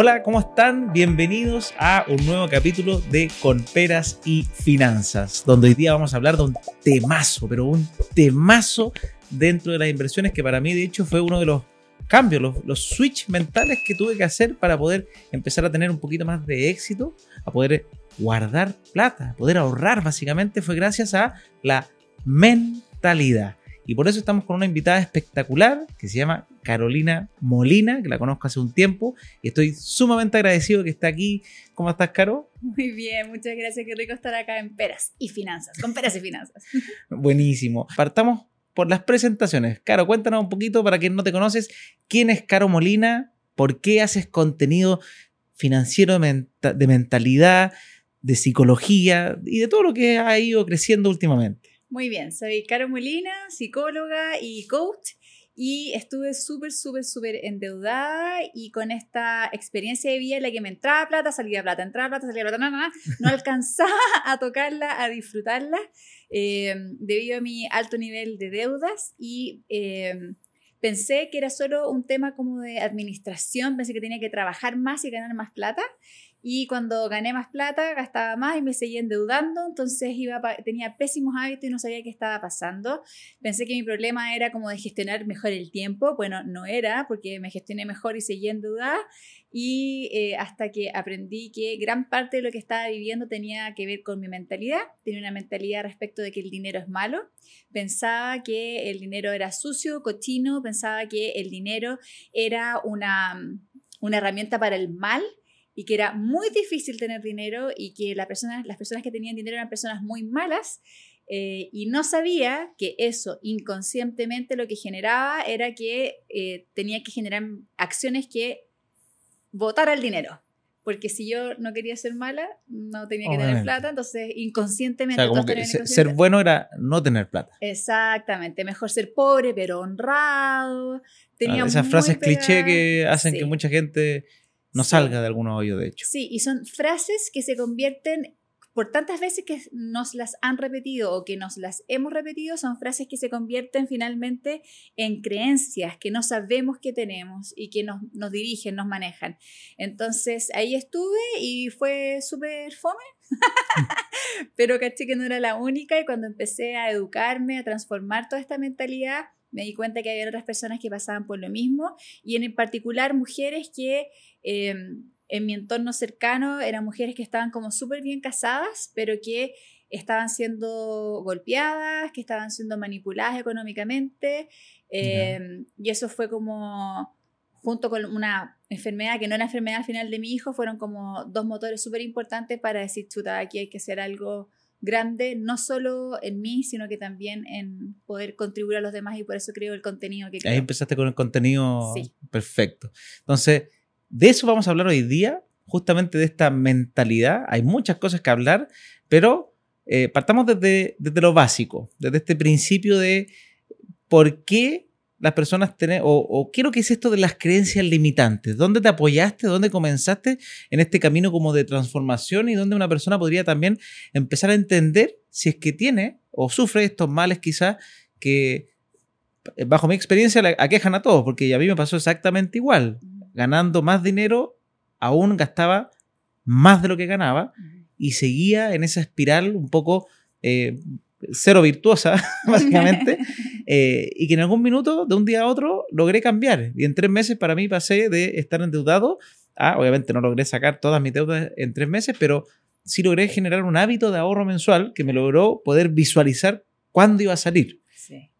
Hola, ¿cómo están? Bienvenidos a un nuevo capítulo de Con Peras y Finanzas, donde hoy día vamos a hablar de un temazo, pero un temazo dentro de las inversiones que para mí de hecho fue uno de los cambios, los, los switch mentales que tuve que hacer para poder empezar a tener un poquito más de éxito, a poder guardar plata, poder ahorrar básicamente fue gracias a la mentalidad. Y por eso estamos con una invitada espectacular que se llama Carolina Molina, que la conozco hace un tiempo y estoy sumamente agradecido que esté aquí. ¿Cómo estás, Caro? Muy bien, muchas gracias. Qué rico estar acá en Peras y Finanzas, con Peras y Finanzas. Buenísimo. Partamos por las presentaciones. Caro, cuéntanos un poquito para quien no te conoces, ¿quién es Caro Molina? ¿Por qué haces contenido financiero de mentalidad, de psicología y de todo lo que ha ido creciendo últimamente? Muy bien, soy Caro Molina, psicóloga y coach. Y estuve súper, súper, súper endeudada y con esta experiencia de vida en la que me entraba plata, salía plata, entraba plata, salía plata, nada, no alcanzaba a tocarla, a disfrutarla, eh, debido a mi alto nivel de deudas y eh, pensé que era solo un tema como de administración, pensé que tenía que trabajar más y ganar más plata y cuando gané más plata, gastaba más y me seguía endeudando, entonces iba tenía pésimos hábitos y no sabía qué estaba pasando. Pensé que mi problema era como de gestionar mejor el tiempo, bueno, no era, porque me gestioné mejor y seguía endeudada, y eh, hasta que aprendí que gran parte de lo que estaba viviendo tenía que ver con mi mentalidad, tenía una mentalidad respecto de que el dinero es malo, pensaba que el dinero era sucio, cochino, pensaba que el dinero era una, una herramienta para el mal y que era muy difícil tener dinero y que la persona, las personas que tenían dinero eran personas muy malas eh, y no sabía que eso inconscientemente lo que generaba era que eh, tenía que generar acciones que votara el dinero. Porque si yo no quería ser mala, no tenía que tener plata, entonces inconscientemente... ser bueno era no tener plata. Exactamente, mejor ser pobre pero honrado. Tenía esas frases cliché que hacen que mucha gente no salga de algún hoyo, de hecho. Sí, y son frases que se convierten, por tantas veces que nos las han repetido o que nos las hemos repetido, son frases que se convierten finalmente en creencias que no sabemos que tenemos y que nos, nos dirigen, nos manejan. Entonces ahí estuve y fue súper fome, pero caché que no era la única y cuando empecé a educarme, a transformar toda esta mentalidad, me di cuenta que había otras personas que pasaban por lo mismo y en particular mujeres que em, en mi entorno cercano eran mujeres que estaban como súper bien casadas, pero que estaban siendo golpeadas, que estaban siendo manipuladas económicamente. Em, y eso fue como, junto con una enfermedad que no era enfermedad al final de mi hijo, fueron como dos motores súper importantes para decir, chuta, aquí hay que hacer algo grande, no solo en mí, sino que también en poder contribuir a los demás y por eso creo el contenido que creo. Ahí empezaste con el contenido perfecto. Entonces, de eso vamos a hablar hoy día, justamente de esta mentalidad. Hay muchas cosas que hablar, pero eh, partamos desde, desde lo básico, desde este principio de por qué las personas tienen, o, quiero que es esto de las creencias limitantes. ¿Dónde te apoyaste? ¿Dónde comenzaste en este camino como de transformación y dónde una persona podría también empezar a entender si es que tiene o sufre estos males quizás que bajo mi experiencia aquejan a todos, porque a mí me pasó exactamente igual. Ganando más dinero, aún gastaba más de lo que ganaba y seguía en esa espiral un poco eh, cero virtuosa, básicamente, eh, y que en algún minuto, de un día a otro, logré cambiar. Y en tres meses para mí pasé de estar endeudado a, obviamente no logré sacar todas mis deudas en tres meses, pero sí logré generar un hábito de ahorro mensual que me logró poder visualizar cuándo iba a salir.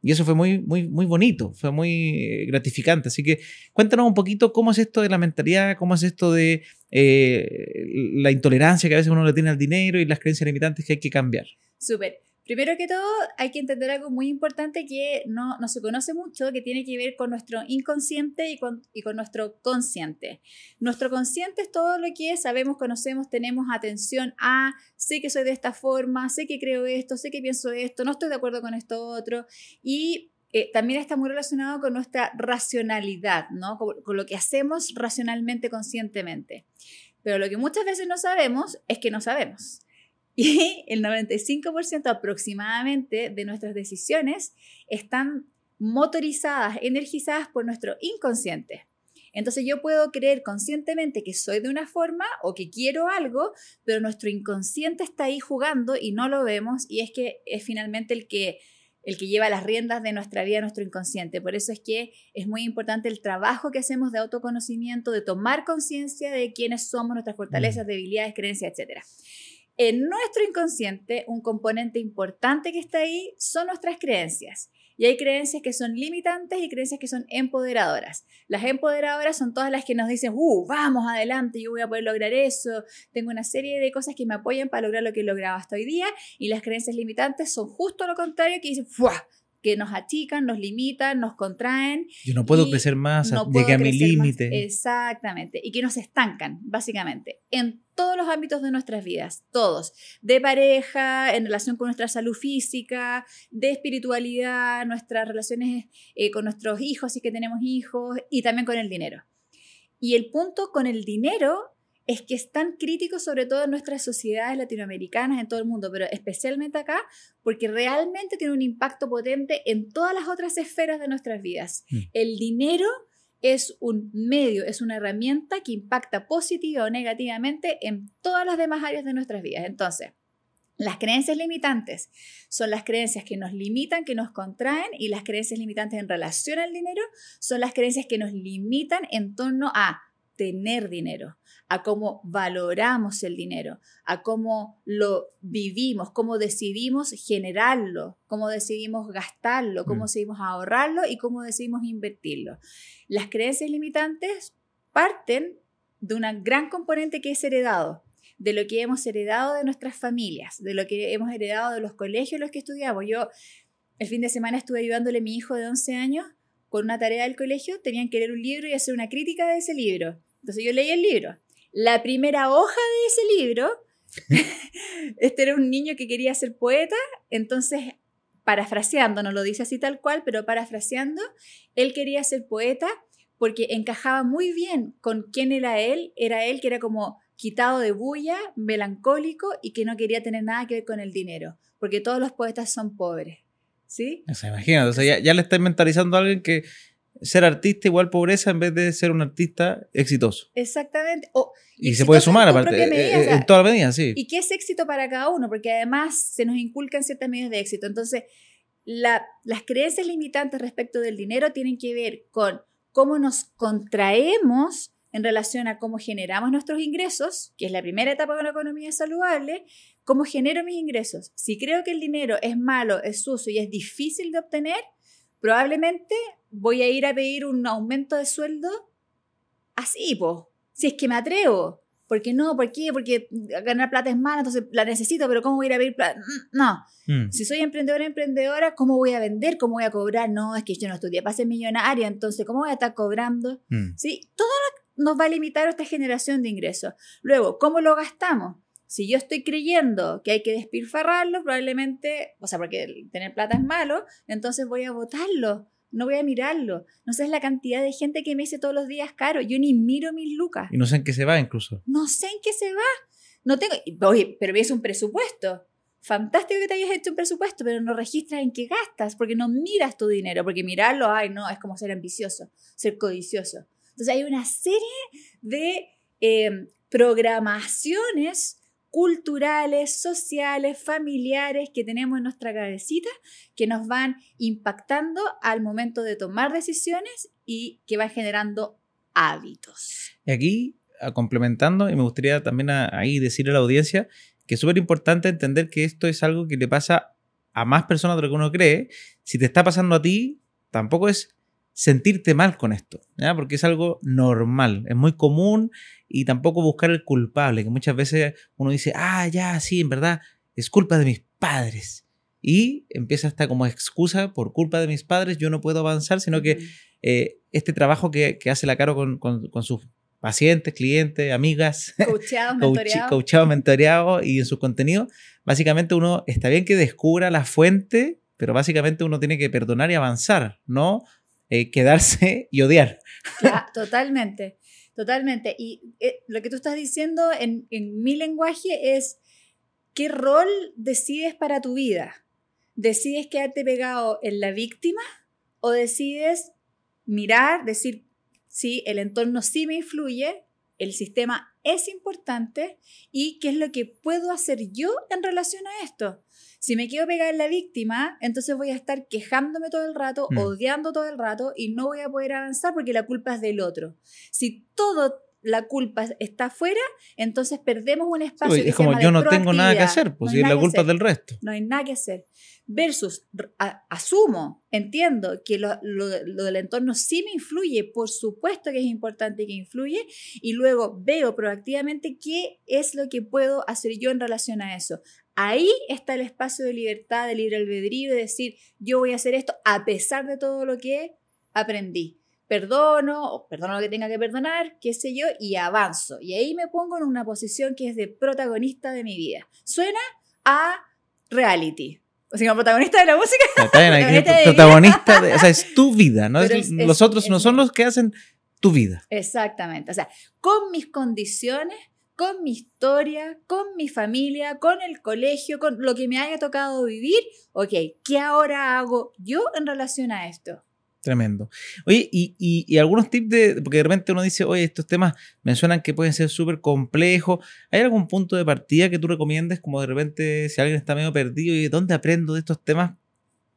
Y eso fue muy, muy, muy bonito, fue muy gratificante. Así que cuéntanos un poquito cómo es esto de la mentalidad, cómo es esto de eh, la intolerancia que a veces uno le tiene al dinero y las creencias limitantes que hay que cambiar. Súper. Primero que todo, hay que entender algo muy importante que no, no, se conoce mucho, que tiene que ver con nuestro inconsciente y con, y con nuestro consciente. Nuestro consciente es todo lo que sabemos, conocemos, tenemos atención a, sé que soy de esta forma, sé que creo esto, sé que pienso esto, no estoy de acuerdo con esto otro. Y eh, también está muy relacionado con nuestra racionalidad, ¿no? con lo que hacemos racionalmente, conscientemente. Pero lo que muchas veces no sabemos es que no sabemos. Y el 95% aproximadamente de nuestras decisiones están motorizadas, energizadas por nuestro inconsciente. Entonces yo puedo creer conscientemente que soy de una forma o que quiero algo, pero nuestro inconsciente está ahí jugando y no lo vemos y es que es finalmente el que el que lleva las riendas de nuestra vida, nuestro inconsciente. Por eso es que es muy importante el trabajo que hacemos de autoconocimiento, de tomar conciencia de quiénes somos, nuestras fortalezas, mm. debilidades, creencias, etc. En nuestro inconsciente, un componente importante que está ahí son nuestras creencias. Y hay creencias que son limitantes y creencias que son empoderadoras. Las empoderadoras son todas las que nos dicen, uh, vamos adelante, yo voy a poder lograr eso, tengo una serie de cosas que me apoyan para lograr lo que he logrado hasta hoy día. Y las creencias limitantes son justo lo contrario, que dicen, ¡fuah! que nos achican, nos limitan, nos contraen. Yo no puedo crecer más, no llegué a mi límite. Exactamente, y que nos estancan, básicamente, en todos los ámbitos de nuestras vidas, todos, de pareja, en relación con nuestra salud física, de espiritualidad, nuestras relaciones eh, con nuestros hijos, si que tenemos hijos, y también con el dinero. Y el punto con el dinero es que es tan crítico, sobre todo en nuestras sociedades latinoamericanas, en todo el mundo, pero especialmente acá, porque realmente tiene un impacto potente en todas las otras esferas de nuestras vidas. Mm. El dinero es un medio, es una herramienta que impacta positiva o negativamente en todas las demás áreas de nuestras vidas. Entonces, las creencias limitantes son las creencias que nos limitan, que nos contraen, y las creencias limitantes en relación al dinero son las creencias que nos limitan en torno a tener dinero, a cómo valoramos el dinero, a cómo lo vivimos, cómo decidimos generarlo, cómo decidimos gastarlo, cómo mm. decidimos ahorrarlo y cómo decidimos invertirlo. Las creencias limitantes parten de un gran componente que es heredado, de lo que hemos heredado de nuestras familias, de lo que hemos heredado de los colegios en los que estudiamos. Yo el fin de semana estuve ayudándole a mi hijo de 11 años con una tarea del colegio, tenían que leer un libro y hacer una crítica de ese libro. Entonces yo leí el libro. La primera hoja de ese libro, este era un niño que quería ser poeta, entonces parafraseando, no lo dice así tal cual, pero parafraseando, él quería ser poeta porque encajaba muy bien con quién era él, era él que era como quitado de bulla, melancólico y que no quería tener nada que ver con el dinero, porque todos los poetas son pobres. ¿Sí? O sea, imagínate, o sea, ya, ya, le está mentalizando a alguien que ser artista igual pobreza en vez de ser un artista exitoso. Exactamente. y se puede sumar aparte, eh, eh, en todas las medidas, sí. ¿Y qué es éxito para cada uno? Porque además se nos inculcan ciertas medidas de éxito. Entonces, las creencias limitantes respecto del dinero tienen que ver con cómo nos contraemos en relación a cómo generamos nuestros ingresos, que es la primera etapa de una economía saludable, cómo genero mis ingresos. Si creo que el dinero es malo, es sucio y es difícil de obtener, probablemente voy a ir a pedir un aumento de sueldo así, po. Si es que me atrevo. ¿Por qué no? ¿Por qué? Porque ganar plata es malo, entonces la necesito, pero ¿cómo voy a ir a pedir plata? Mm, no. Mm. Si soy emprendedora, emprendedora, ¿cómo voy a vender? ¿Cómo voy a cobrar? No, es que yo no estudié para ser millonaria, entonces ¿cómo voy a estar cobrando? Mm. ¿Sí? Todo nos va a limitar esta generación de ingresos. Luego, ¿cómo lo gastamos? Si yo estoy creyendo que hay que despilfarrarlo, probablemente, o sea, porque tener plata es malo, entonces voy a votarlo no voy a mirarlo. No sé la cantidad de gente que me dice todos los días, caro, yo ni miro mis lucas. Y no sé en qué se va incluso. No sé en qué se va. No tengo, oye, pero es un presupuesto. Fantástico que te hayas hecho un presupuesto, pero no registras en qué gastas, porque no miras tu dinero, porque mirarlo, ay, no, es como ser ambicioso, ser codicioso. Entonces hay una serie de eh, programaciones culturales, sociales, familiares que tenemos en nuestra cabecita que nos van impactando al momento de tomar decisiones y que van generando hábitos. Y aquí, complementando, y me gustaría también ahí decirle a la audiencia que es súper importante entender que esto es algo que le pasa a más personas de lo que uno cree. Si te está pasando a ti, tampoco es sentirte mal con esto, ¿ya? porque es algo normal, es muy común y tampoco buscar el culpable, que muchas veces uno dice, ah, ya, sí, en verdad, es culpa de mis padres. Y empieza hasta como excusa, por culpa de mis padres yo no puedo avanzar, sino que eh, este trabajo que, hace la Caro con, sus pacientes, clientes, amigas, coachado, mentoreado y en su contenido, básicamente uno está bien que descubra la fuente, pero básicamente uno tiene que perdonar y avanzar, no eh, quedarse y odiar. totalmente, totalmente. Y eh, lo que tú estás diciendo en, en mi lenguaje es, ¿qué rol decides para tu vida? ¿Decides quedarte pegado en la víctima o decides mirar, decir, sí, el entorno sí me influye, el sistema es importante y qué es lo que puedo hacer yo en relación a esto. Si me quiero pegar en la víctima, entonces voy a estar quejándome todo el rato, mm. odiando todo el rato y no voy a poder avanzar porque la culpa es del otro. Si todo la culpa está afuera, entonces perdemos un espacio. es como yo no tengo nada que hacer, pues si la culpa es del resto. No hay nada que hacer. Versus, asumo, entiendo que lo, del entorno sí me influye, por supuesto que es importante que influye, y luego veo proactivamente qué es lo que puedo hacer yo en relación a eso. Ahí está el espacio de libertad, de libre albedrío, de decir, yo voy a hacer esto a pesar de todo lo que aprendí perdono, o perdono lo que tenga que perdonar, qué sé yo, y avanzo. Y ahí me pongo en una posición que es de protagonista de mi vida. Suena a reality. O sea, como protagonista de la música. protagonista, de, o sea, es tu vida, ¿no? los otros no son los que hacen tu vida. Exactamente. O sea, con mis condiciones, con mi historia, con mi familia, con el colegio, con lo que me haya tocado vivir, ok, ¿qué ahora hago yo en relación a esto? Tremendo. Oye, y, y, algunos tips de, porque de repente uno dice, oye, estos temas me suenan que pueden ser súper complejos. ¿Hay algún punto de partida que tú recomiendes, como de repente, si alguien está medio perdido, y dónde aprendo de estos temas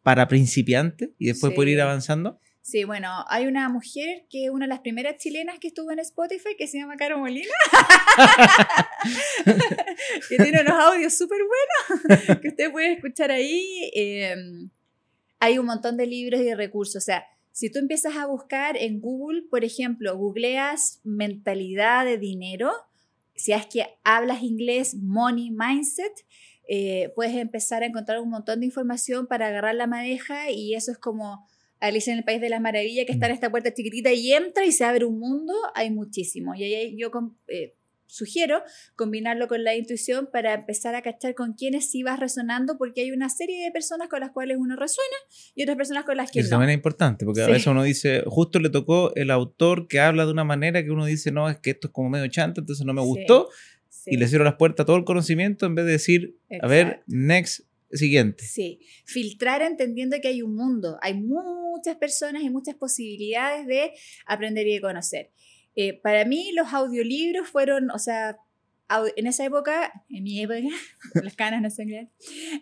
para principiantes y después poder ir avanzando? Sí, bueno, hay una mujer que es una de las primeras chilenas que estuvo en Spotify que se llama Caro Molina, que tiene unos audios súper buenos que usted puede escuchar ahí. Em, hay un montón de libros y de recursos. O sea, si tú empiezas a buscar en Google, por ejemplo, googleas mentalidad de dinero, si es que hablas inglés, money mindset, eh, puedes empezar a encontrar un montón de información para agarrar la madeja y eso es como Alicia en el País de las Maravillas, que está en esta puerta chiquitita y entra y se abre un mundo, hay muchísimo. Y ahí yo eh, sugiero combinarlo con la intuición para empezar a cachar con quiénes sí vas resonando, porque hay una serie de personas con las cuales uno resuena y otras personas con las que Eso también es importante, porque a veces uno dice, justo le tocó el autor que habla de una manera que uno dice, no, es que esto es como medio chanta, entonces no me gustó, y le cierro las puertas a todo el conocimiento en vez de decir, a ver, next, siguiente. Sí, filtrar entendiendo que hay un mundo, hay muchas personas y muchas posibilidades de aprender y de conocer. Eh, para mí los audiolibros fueron, o sea, en esa época, en mi época, las canas no son grandes,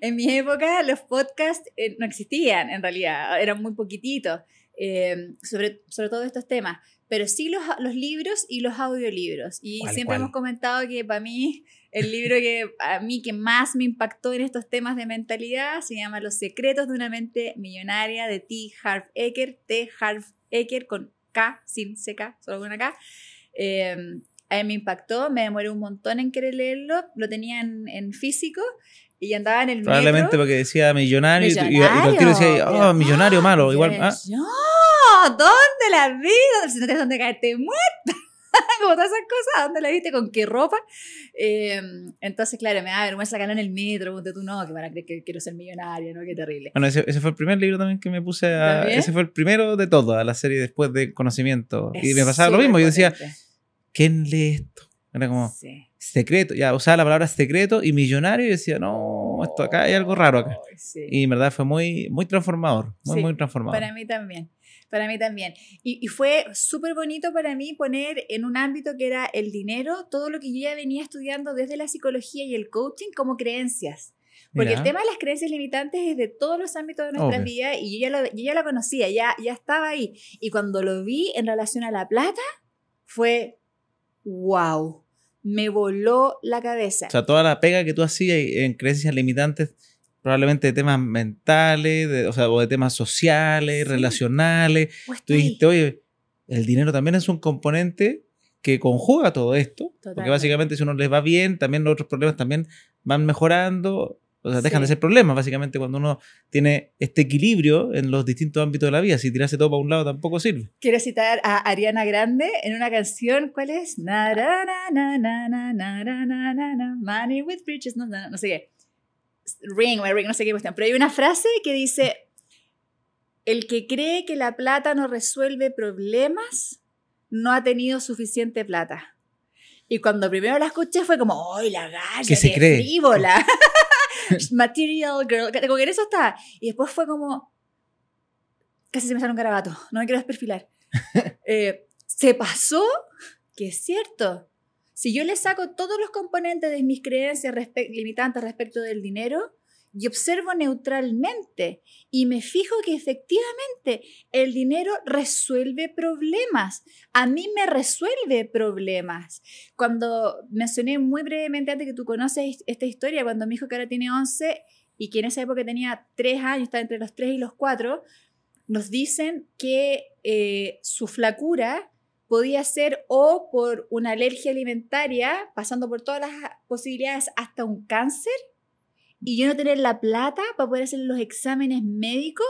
en mi época los podcasts eh, no existían en realidad, eran muy poquititos eh, sobre, sobre todo estos temas, pero sí los, los libros y los audiolibros. Y siempre hemos comentado que para mí el libro que a mí que más me impactó en estos temas de mentalidad se llama Los secretos de una mente millonaria de T. Harv Eker, T. Harv Eker con K, sin CK, solo con K. Eh, a mí me impactó, me demoré un montón en querer leerlo, lo tenía en, físico y andaba en el Probablemente porque decía millonario, y, y, decía, oh, millonario malo, igual. Ah. No, ¿dónde la vi? Si no tienes dónde caerte muerta. como todas esas cosas, ¿dónde la viste? ¿Con qué ropa? Em, entonces, claro, me da vergüenza sacar en el metro, ponte tú, no, que van a creer que quiero ser millonario, ¿no? Qué terrible. Bueno, ese, fue el primer libro también que me puse a... Ese fue el primero de todo, la serie después de Conocimiento. y me pasaba lo mismo, yo decía, ¿quién lee esto? Era como... secreto, ya usaba la palabra secreto y millonario y decía, no, esto acá hay algo raro acá. Y en verdad fue muy, muy transformador, muy, muy transformador. Para mí también. Para mí también. Y, fue súper bonito para mí poner en un ámbito que era el dinero, todo lo que yo ya venía estudiando desde la psicología y el coaching como creencias. Porque el tema de las creencias limitantes es de todos los ámbitos de nuestra vida y yo ya, lo, yo ya lo conocía, ya, ya estaba ahí. Y cuando lo vi en relación a la plata, fue wow, me voló la cabeza. O sea, toda la pega que tú hacías en creencias limitantes probablemente de temas mentales, de, o sea, o de temas sociales, relacionales. Pues Tú dijiste, oye, el dinero también es un componente que conjuga todo esto, porque básicamente si uno les va bien, también los otros problemas también van mejorando, o sea, dejan de ser problemas, básicamente cuando uno tiene este equilibrio en los distintos ámbitos de la vida, si tirase todo para un lado tampoco sirve. Quiero citar a Ariana Grande en una canción, ¿cuál es? Na, na, na, na, na, na, na, na, money with riches, no, no, no sé qué ring, ring, no sé qué cuestión, pero hay una frase que dice, el que cree que la plata no resuelve problemas, no ha tenido suficiente plata. Y cuando primero la escuché fue como, ¡ay, la galla! ¿Qué se cree? frívola! Material girl. Con eso está. Y después fue como, casi se me sale un garabato, no me quiero desperfilar. eh, se pasó, que es cierto. Si yo le saco todos los componentes de mis creencias limitantes respecto del dinero, y observo neutralmente y me fijo que efectivamente el dinero resuelve problemas. A mí me resuelve problemas. Cuando mencioné muy brevemente antes que tú conoces esta historia, cuando mi hijo que ahora tiene 11 y que en esa época tenía 3 años, está entre los 3 y los 4, nos dicen que eh, su flacura podía ser o por una alergia alimentaria, pasando por todas las posibilidades hasta un cáncer, y yo no tener la plata para poder hacer los exámenes médicos,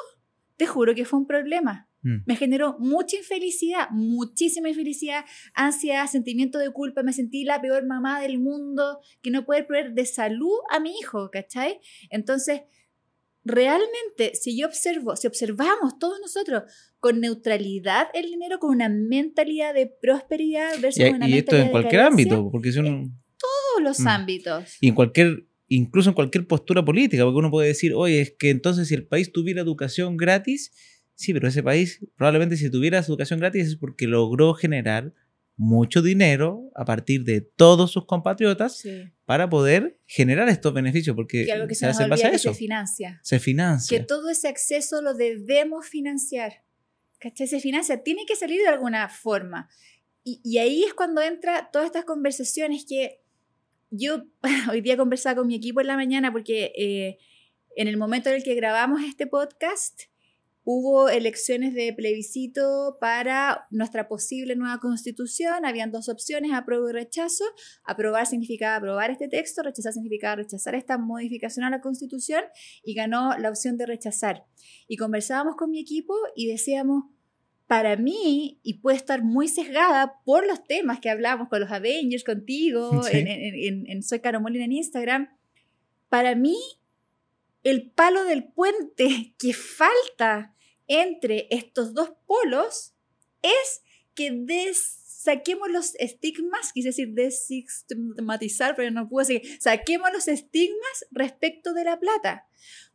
te juro que fue un problema. Mm. Me generó mucha infelicidad, muchísima infelicidad, ansiedad, sentimiento de culpa. Me sentí la peor mamá del mundo, que no puede proveer de salud a mi hijo, ¿cachai? Entonces, realmente, si yo observo, si observamos todos nosotros con neutralidad el dinero, con una mentalidad de prosperidad versus y, una y esto en cualquier ámbito, porque son... En todos los mm. ámbitos. Y en cualquier incluso en cualquier postura política, porque uno puede decir, oye, es que entonces si el país tuviera educación gratis, sí, pero ese país probablemente si tuviera educación gratis es porque logró generar mucho dinero a partir de todos sus compatriotas para poder generar estos beneficios, porque que algo que se, en base eso. Se financia. Se financia. Que todo ese acceso lo debemos financiar. ¿Cachai? Se financia, tiene que salir de alguna forma. Y, y ahí es cuando entra todas estas conversaciones que yo hoy día conversaba con mi equipo en la mañana porque eh, en el momento en el que grabamos este podcast hubo elecciones de plebiscito para nuestra posible nueva constitución. Habían dos opciones, apruebo y rechazo. Aprobar significaba aprobar este texto, rechazar significaba rechazar esta modificación a la constitución y ganó la opción de rechazar. Y conversábamos con mi equipo y decíamos, para mí, y puede estar muy sesgada por los temas que hablamos con los Avengers, contigo, en, Soy Caro Molina en Instagram, para mí, el palo del puente que falta entre estos dos polos es que saquemos los estigmas, quise decir desestigmatizar, pero no puedo decir, saquemos los estigmas respecto de la plata,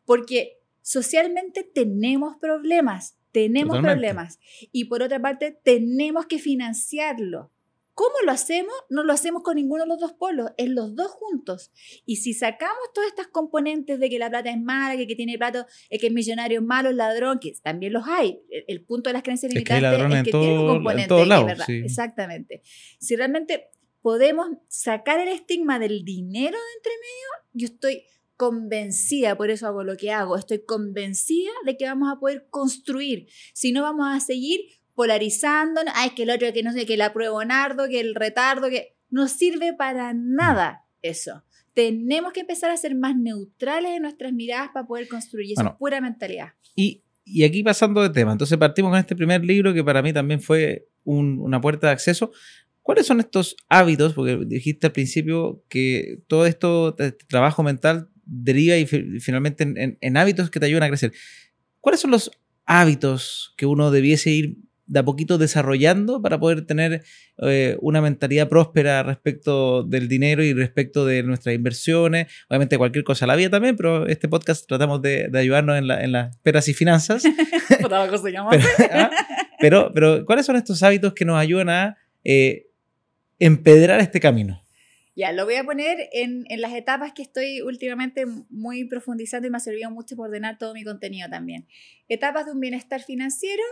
porque socialmente tenemos problemas, tenemos problemas. Y por otra parte, tenemos que financiarlo. ¿Cómo lo hacemos? No lo hacemos con ninguno de los dos polos, es los dos juntos. Y si sacamos todas estas componentes de que la plata es mala, que, que tiene plata, es que el millonario es malo, el ladrón, que también los hay. El, punto de las creencias limitantes es que, tiene un componente verdad. Exactamente. Si realmente podemos sacar el estigma del dinero de entre medio, yo estoy convencida, por eso hago lo que hago, estoy convencida de que vamos a poder construir, si no vamos a seguir polarizando, ay, que el otro, que no sé, que el apruebo nardo, que el retardo, que no sirve para nada eso. Tenemos que empezar a ser más neutrales en nuestras miradas para poder construir, eso es pura mentalidad. Y, y, aquí pasando de tema, entonces partimos con este primer libro que para mí también fue una puerta de acceso. ¿Cuáles son estos hábitos? Porque dijiste al principio que todo esto, este trabajo mental, deriva y finalmente en, hábitos que te ayudan a crecer. ¿Cuáles son los hábitos que uno debiese ir de a poquito desarrollando para poder tener eh, una mentalidad próspera respecto del dinero y respecto de nuestras inversiones, obviamente cualquier cosa la vida también, pero este podcast tratamos de, ayudarnos en, las peras y finanzas. ¿ah? pero, pero, ¿cuáles son estos hábitos que nos ayudan a eh, empedrar este camino? Ya, lo voy a poner en, en, las etapas que estoy últimamente muy profundizando y me ha servido mucho para ordenar todo mi contenido también. Etapas de un bienestar financiero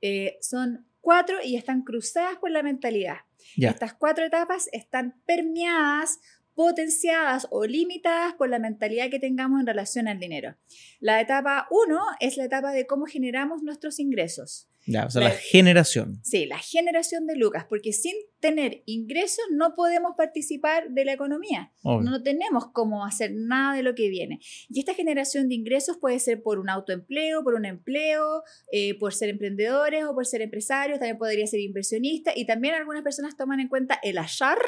eh, son cuatro y están cruzadas por la mentalidad. Estas cuatro etapas están permeadas potenciadas o limitadas por la mentalidad que tengamos en relación al dinero. La etapa uno es la etapa de cómo generamos nuestros ingresos. Ya, o sea, la, generación. Sí, la generación de lucas, porque sin tener ingresos no podemos participar de la economía. No tenemos cómo hacer nada de lo que viene. Y esta generación de ingresos puede ser por un autoempleo, por un empleo, eh, por ser emprendedores o por ser empresarios, también podría ser inversionista y también algunas personas toman en cuenta el azar,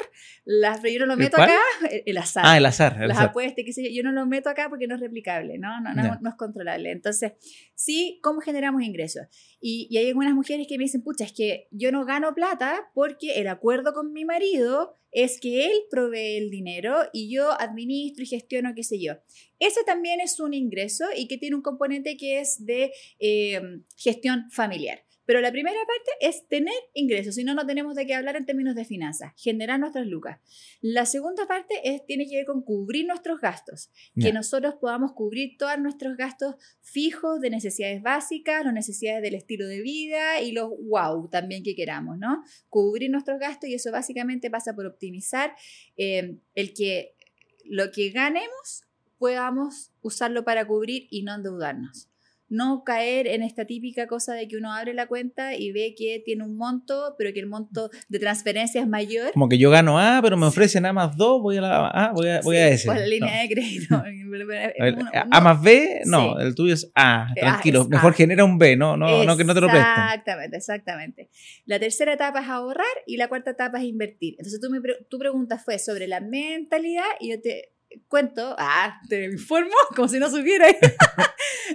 las, yo no lo meto acá, el, azar. Ah, el azar. las apuestas, yo, yo no lo meto acá porque no es replicable, ¿no? No, no, no es controlable. Entonces, sí, ¿cómo generamos ingresos? Y, hay algunas mujeres que me dicen, pucha, es que yo no gano plata porque el acuerdo con mi marido es que él provee el dinero y yo administro y gestiono, qué sé yo. Ese también es un ingreso y que tiene un componente que es de eh, gestión familiar. Pero la primera parte es tener ingresos, si no, no tenemos de qué hablar en términos de finanzas, generar nuestras lucas. La segunda parte es, tiene que ver con cubrir nuestros gastos, que nosotros podamos cubrir todos nuestros gastos fijos de necesidades básicas, las necesidades del estilo de vida y los wow también que queramos, ¿no? Cubrir nuestros gastos y eso básicamente pasa por optimizar eh, el que lo que ganemos podamos usarlo para cubrir y no endeudarnos no caer en esta típica cosa de que uno abre la cuenta y ve que tiene un monto, pero que el monto de transferencia es mayor. Como que yo gano A, pero me ofrecen A más 2, voy a la A, voy a, voy a ese. La línea de crédito. a, más B, no, el tuyo es A, tranquilo. Mejor genera un B, no, no, no que no te lo presten. Exactamente, exactamente. La tercera etapa es ahorrar y la cuarta etapa es invertir. Entonces tú me, tu pregunta fue sobre la mentalidad y yo te cuento, ah, te informo como si no supiera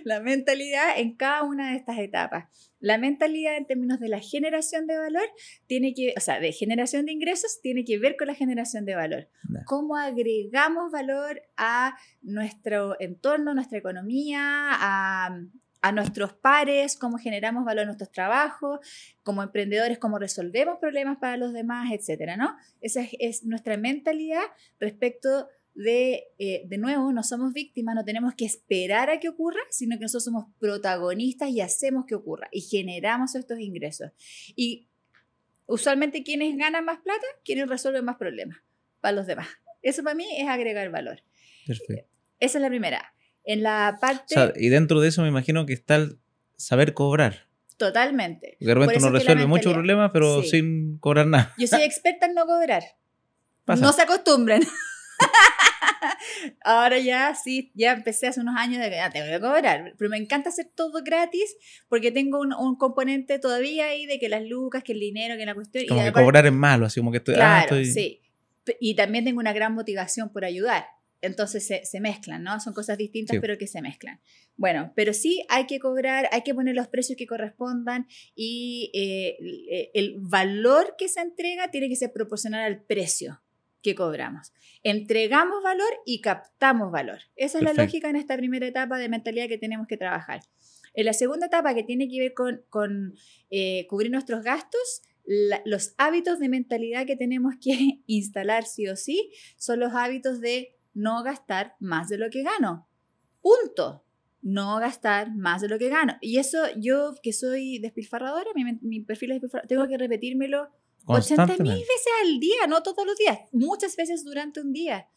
la mentalidad en cada una de estas etapas. La mentalidad en términos de la generación de valor tiene que, o sea, de generación de ingresos tiene que ver con la generación de valor. Cómo agregamos valor a nuestro entorno, nuestra economía, a, a nuestros pares, cómo generamos valor en nuestros trabajos, como emprendedores, cómo resolvemos problemas para los demás, etcétera, ¿no? Esa es, es nuestra mentalidad respecto de, eh, de nuevo, no somos víctimas, no tenemos que esperar a que ocurra, sino que nosotros somos protagonistas y hacemos que ocurra y generamos estos ingresos. Y usualmente quienes ganan más plata, quienes resuelven más problemas para los demás. Eso para mí es agregar valor. Perfecto. Esa es la primera. En la parte... y dentro de eso me imagino que está el saber cobrar. Totalmente. Porque de repente uno resuelve muchos problemas, pero sin cobrar nada. Yo soy experta en no cobrar. No se acostumbren. Ahora ya sí, ya empecé hace unos años de que tengo que cobrar, pero me encanta hacer todo gratis porque tengo un, un, componente todavía ahí de que las lucas, que el dinero, que la cuestión. Como que cobrar es malo, así como que estoy. Ah, claro, sí. Y también tengo una gran motivación por ayudar. Entonces se, se mezclan, ¿no? Son cosas distintas, pero que se mezclan. Bueno, pero sí hay que cobrar, hay que poner los precios que correspondan y eh, el valor que se entrega tiene que ser proporcional al precio que cobramos. Entregamos valor y captamos valor. Esa es la lógica en esta primera etapa de mentalidad que tenemos que trabajar. En la segunda etapa, que tiene que ver con, eh, cubrir nuestros gastos, los hábitos de mentalidad que tenemos que instalar sí o sí son los hábitos de no gastar más de lo que gano. Punto. No gastar más de lo que gano. Y eso yo, que soy despilfarradora, mi, mi perfil es despilfarrador, tengo que repetírmelo 80 mil veces al día, no todos los días, muchas veces durante un día.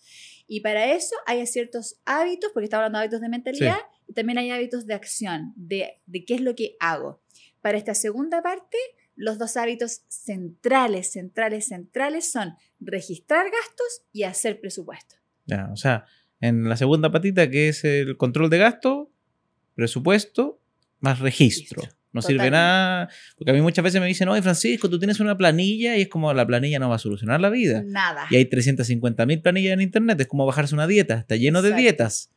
Y para eso hay ciertos hábitos, porque estaba hablando de hábitos de mentalidad, y también hay hábitos de acción, de, de qué es lo que hago. Para esta segunda parte, los dos hábitos centrales, centrales, centrales son registrar gastos y hacer presupuesto. Ya, o sea, en la segunda patita, que es el control de gasto, presupuesto más registro. No sirve nada. Porque a mí muchas veces me dicen, oye, Francisco, tú tienes una planilla y es como la planilla no va a solucionar la vida. Nada. Y hay 350 mil planillas en internet, es como bajarse una dieta, está lleno de dietas.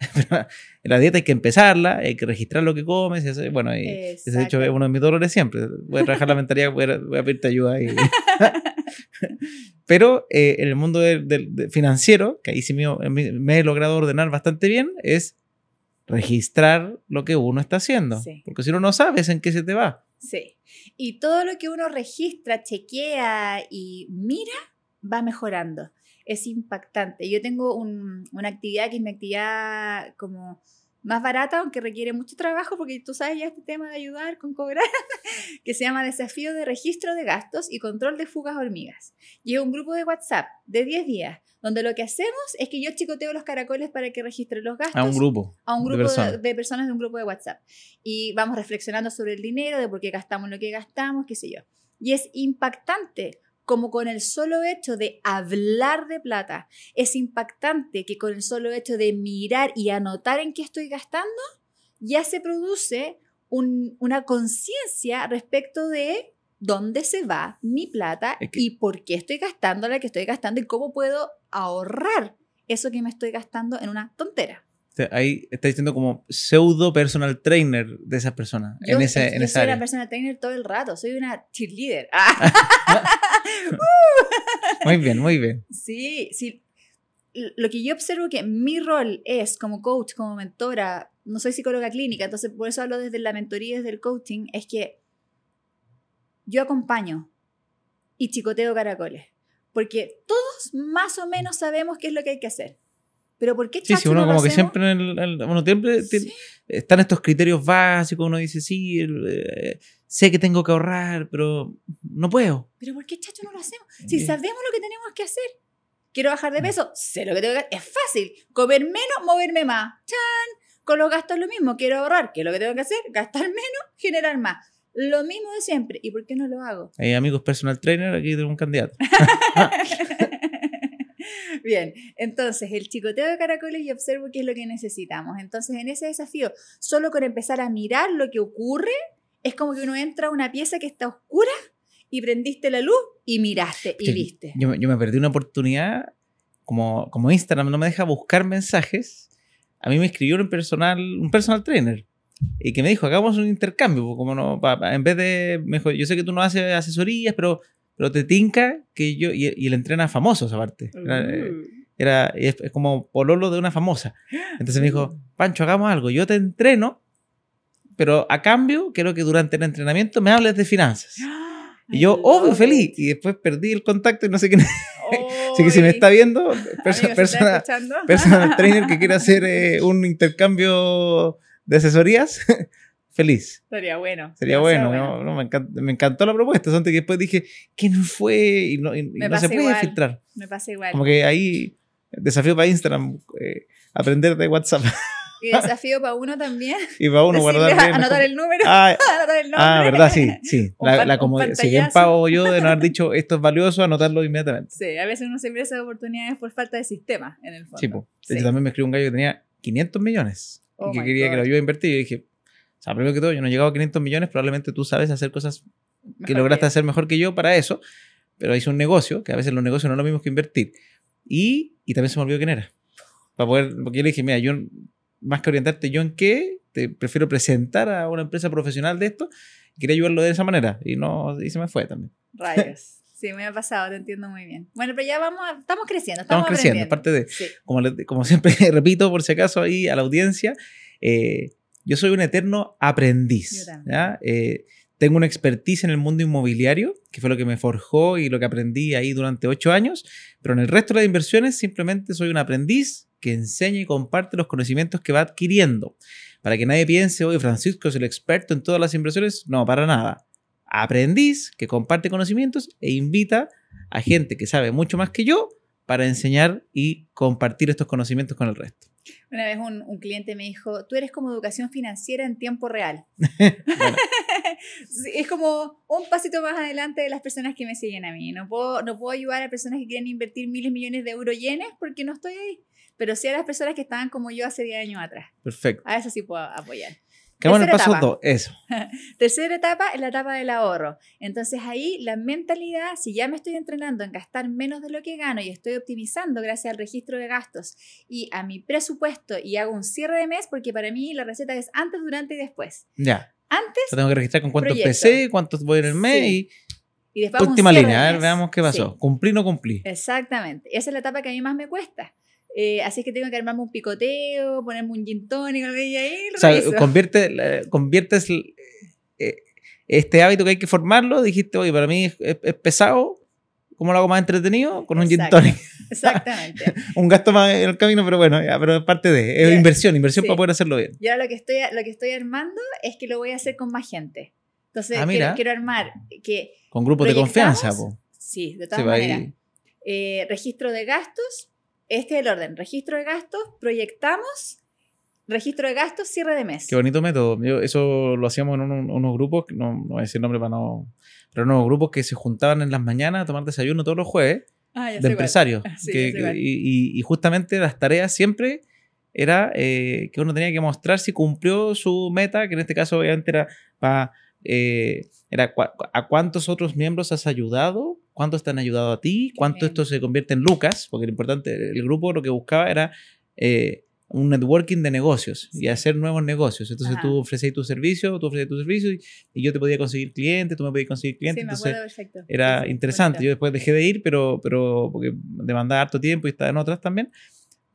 la dieta hay que empezarla, hay que registrar lo que comes. bueno, y ese de hecho es uno de mis dolores siempre. Voy a trabajar la mentalidad, voy a, pedirte ayuda ahí. Pero eh, en el mundo del, financiero, que ahí sí me, me, he logrado ordenar bastante bien, es registrar lo que uno está haciendo. Porque si uno no sabes en qué se te va. Sí. Y todo lo que uno registra, chequea y mira, va mejorando. Es impactante. Yo tengo una actividad que es mi actividad como más barata, aunque requiere mucho trabajo, porque tú sabes ya este tema de ayudar con cobrar, que se llama Desafío de Registro de Gastos y Control de Fugas Hormigas. Y es un grupo de WhatsApp de 10 días, donde lo que hacemos es que yo chicoteo los caracoles para que registren los gastos. A un grupo. A un grupo de personas de un grupo de WhatsApp. Y vamos reflexionando sobre el dinero, de por qué gastamos lo que gastamos, qué sé yo. Y es impactante como con el solo hecho de hablar de plata, es impactante que con el solo hecho de mirar y anotar en qué estoy gastando, ya se produce una conciencia respecto de dónde se va mi plata y por qué estoy gastando la que estoy gastando y cómo puedo ahorrar eso que me estoy gastando en una tontera ahí está diciendo como pseudo personal trainer de esas personas. Yo, en ese, yo soy una personal trainer todo el rato, soy una cheerleader. muy bien, muy bien. Sí, sí. Lo que yo observo que mi rol es como coach, como mentora, no soy psicóloga clínica, entonces por eso hablo desde la mentoría, desde el coaching, es que yo acompaño y chicoteo caracoles. Porque todos más o menos sabemos qué es lo que hay que hacer. Pero ¿por qué Sí, sí, uno como que siempre, en el, uno siempre están estos criterios básicos, uno dice, sí, eh, sé que tengo que ahorrar, pero no puedo. Pero ¿por qué chacho no lo hacemos? Si sabemos lo que tenemos que hacer. Quiero bajar de mm. peso, sé lo que tengo que hacer. Es fácil. Comer menos, moverme más. ¡Chan! Con los gastos lo mismo. Quiero ahorrar. ¿Qué es lo que tengo que hacer? Gastar menos, generar más. Lo mismo de siempre. ¿Y por qué no lo hago? Hay amigos personal trainer, aquí tengo un candidato. Bien, entonces el chicoteo de caracoles y observo qué es lo que necesitamos. Entonces en ese desafío, solo con empezar a mirar lo que ocurre, es como que uno entra a una pieza que está oscura y prendiste la luz y miraste y viste. Yo, yo, me perdí una oportunidad, como, como Instagram no me deja buscar mensajes, a mí me escribió un personal, un personal trainer y que me dijo, hagamos un intercambio, pues, como no, en vez de, mejor, yo sé que tú no haces asesorías, pero, pero te tinca que yo, y, y él entrena famosos aparte. Era, es, como pololo de una famosa. Entonces me dijo, Pancho, hagamos algo, yo te entreno, pero a cambio quiero que durante el entrenamiento me hables de finanzas. Y yo, obvio, feliz. Y después perdí el contacto y no sé quién. Así que si me está viendo, persona, personal trainer que quiere hacer eh, un intercambio de asesorías, feliz. Sería bueno. Sería bueno. No, me, encantó, me, encantó, la propuesta. Antes que después dije, ¿quién fue? Y no, se puede filtrar. Me pasa igual. Como que ahí, desafío para Instagram, eh, aprender de WhatsApp. Y desafío para uno también. Y para uno guardar bien. Anotar el número. Ah, anotar el nombre. Ah, verdad, sí. sí. La, la si bien pago yo de no haber dicho esto es valioso, anotarlo inmediatamente. Sí, a veces uno se pierde esas oportunidades por falta de sistema en el fondo. Sí, pues. Yo también me escribió un gallo que tenía 500 millones y oh que quería que lo ayude a invertir. Y yo dije, o sea, primero que todo, yo no he llegado a 500 millones, probablemente tú sabes hacer cosas que lograste hacer mejor que yo para eso, pero hice un negocio, que a veces los negocios no es lo mismo que invertir. Y, y también se me olvidó quién era. Para poder, porque yo le dije, mira, yo más que orientarte yo en qué, te prefiero presentar a una empresa profesional de esto y quería ayudarlo de esa manera. Y, no, y se me fue también. Rayos. Sí, me ha pasado, te entiendo muy bien. Bueno, pero ya vamos, estamos creciendo. Estamos, creciendo, aparte de, como, como siempre repito, por si acaso ahí a la audiencia, eh, yo soy un eterno aprendiz. ¿ya? Eh, tengo una expertise en el mundo inmobiliario, que fue lo que me forjó y lo que aprendí ahí durante ocho años, pero en el resto de las inversiones simplemente soy un aprendiz que enseña y comparte los conocimientos que va adquiriendo. Para que nadie piense, oye, Francisco es el experto en todas las inversiones. No, para nada. Aprendiz que comparte conocimientos e invita a gente que sabe mucho más que yo para enseñar y compartir estos conocimientos con el resto. Una vez un, cliente me dijo, tú eres como educación financiera en tiempo real. es como un pasito más adelante de las personas que me siguen a mí. No puedo, no puedo ayudar a personas que quieren invertir miles, millones de euros yenes porque no estoy ahí pero sí a las personas que estaban como yo hace 10 años atrás. Perfecto. A eso sí puedo apoyar. Qué bueno el paso dos, eso. Tercera etapa es la etapa del ahorro. Entonces ahí la mentalidad, si ya me estoy entrenando en gastar menos de lo que gano y estoy optimizando gracias al registro de gastos y a mi presupuesto y hago un cierre de mes, porque para mí la receta es antes, durante y después. Ya. Antes. Yo tengo que registrar con cuánto empecé, cuántos voy en el mes y, y después última línea, a ver, veamos qué pasó. ¿Cumplí o no cumplí? Exactamente. Esa es la etapa que a mí más me cuesta. Eh, así que tengo que armarme un picoteo, ponerme un gin tonic ahí. O sea, convierte, conviertes eh, este hábito que hay que formarlo. Dijiste, oye, para mí es, pesado. ¿Cómo lo hago más entretenido? Con un gin tonic. Exactamente. un gasto más en el camino, pero bueno, ya, pero es parte de. Es inversión, inversión para poder hacerlo bien. Y ahora lo que, estoy, lo que estoy armando es que lo voy a hacer con más gente. Entonces, ah, quiero, quiero, armar que. Con grupos de confianza, Sí, de todas maneras. Eh, registro de gastos, este es el orden. Registro de gastos, proyectamos, registro de gastos, cierre de mes. Qué bonito método. eso lo hacíamos en unos grupos, no, no, voy a decir nombre para no... Pero unos grupos que se juntaban en las mañanas a tomar desayuno todos los jueves ah, de empresarios. y, justamente las tareas siempre era eh, que uno tenía que mostrar si cumplió su meta, que en este caso obviamente era para... Eh, era a cuántos otros miembros has ayudado cuánto te han ayudado a ti, cuánto esto se convierte en lucas, porque lo importante, el grupo lo que buscaba era eh, un networking de negocios y hacer nuevos negocios. Entonces tú ofrecías tu servicio, tú ofrecías tu servicio y, yo te podía conseguir clientes, tú me podías conseguir clientes. Sí, me perfecto. Era interesante. Yo después dejé de ir, pero, pero porque demandaba harto tiempo y estaba en otras también.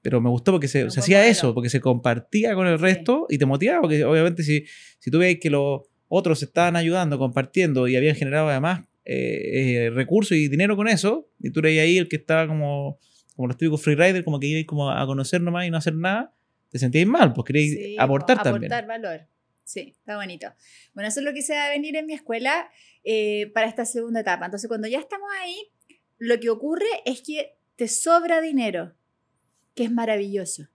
Pero me gustó porque se, hacía eso, porque se compartía con el resto y te motivaba, porque obviamente si, si tú veis que lo otros estaban ayudando, compartiendo y habían generado además eh, eh, recursos y dinero con eso, y tú eres ahí el que estaba como, como los típicos freeriders, como que ibas como a conocer nomás y no hacer nada, te sentías mal, pues querías aportar también. Aportar valor. Sí, está bonito. Bueno, eso es lo que se va a venir en mi escuela eh, para esta segunda etapa. Entonces, cuando ya estamos ahí, lo que ocurre es que te sobra dinero, que es maravilloso.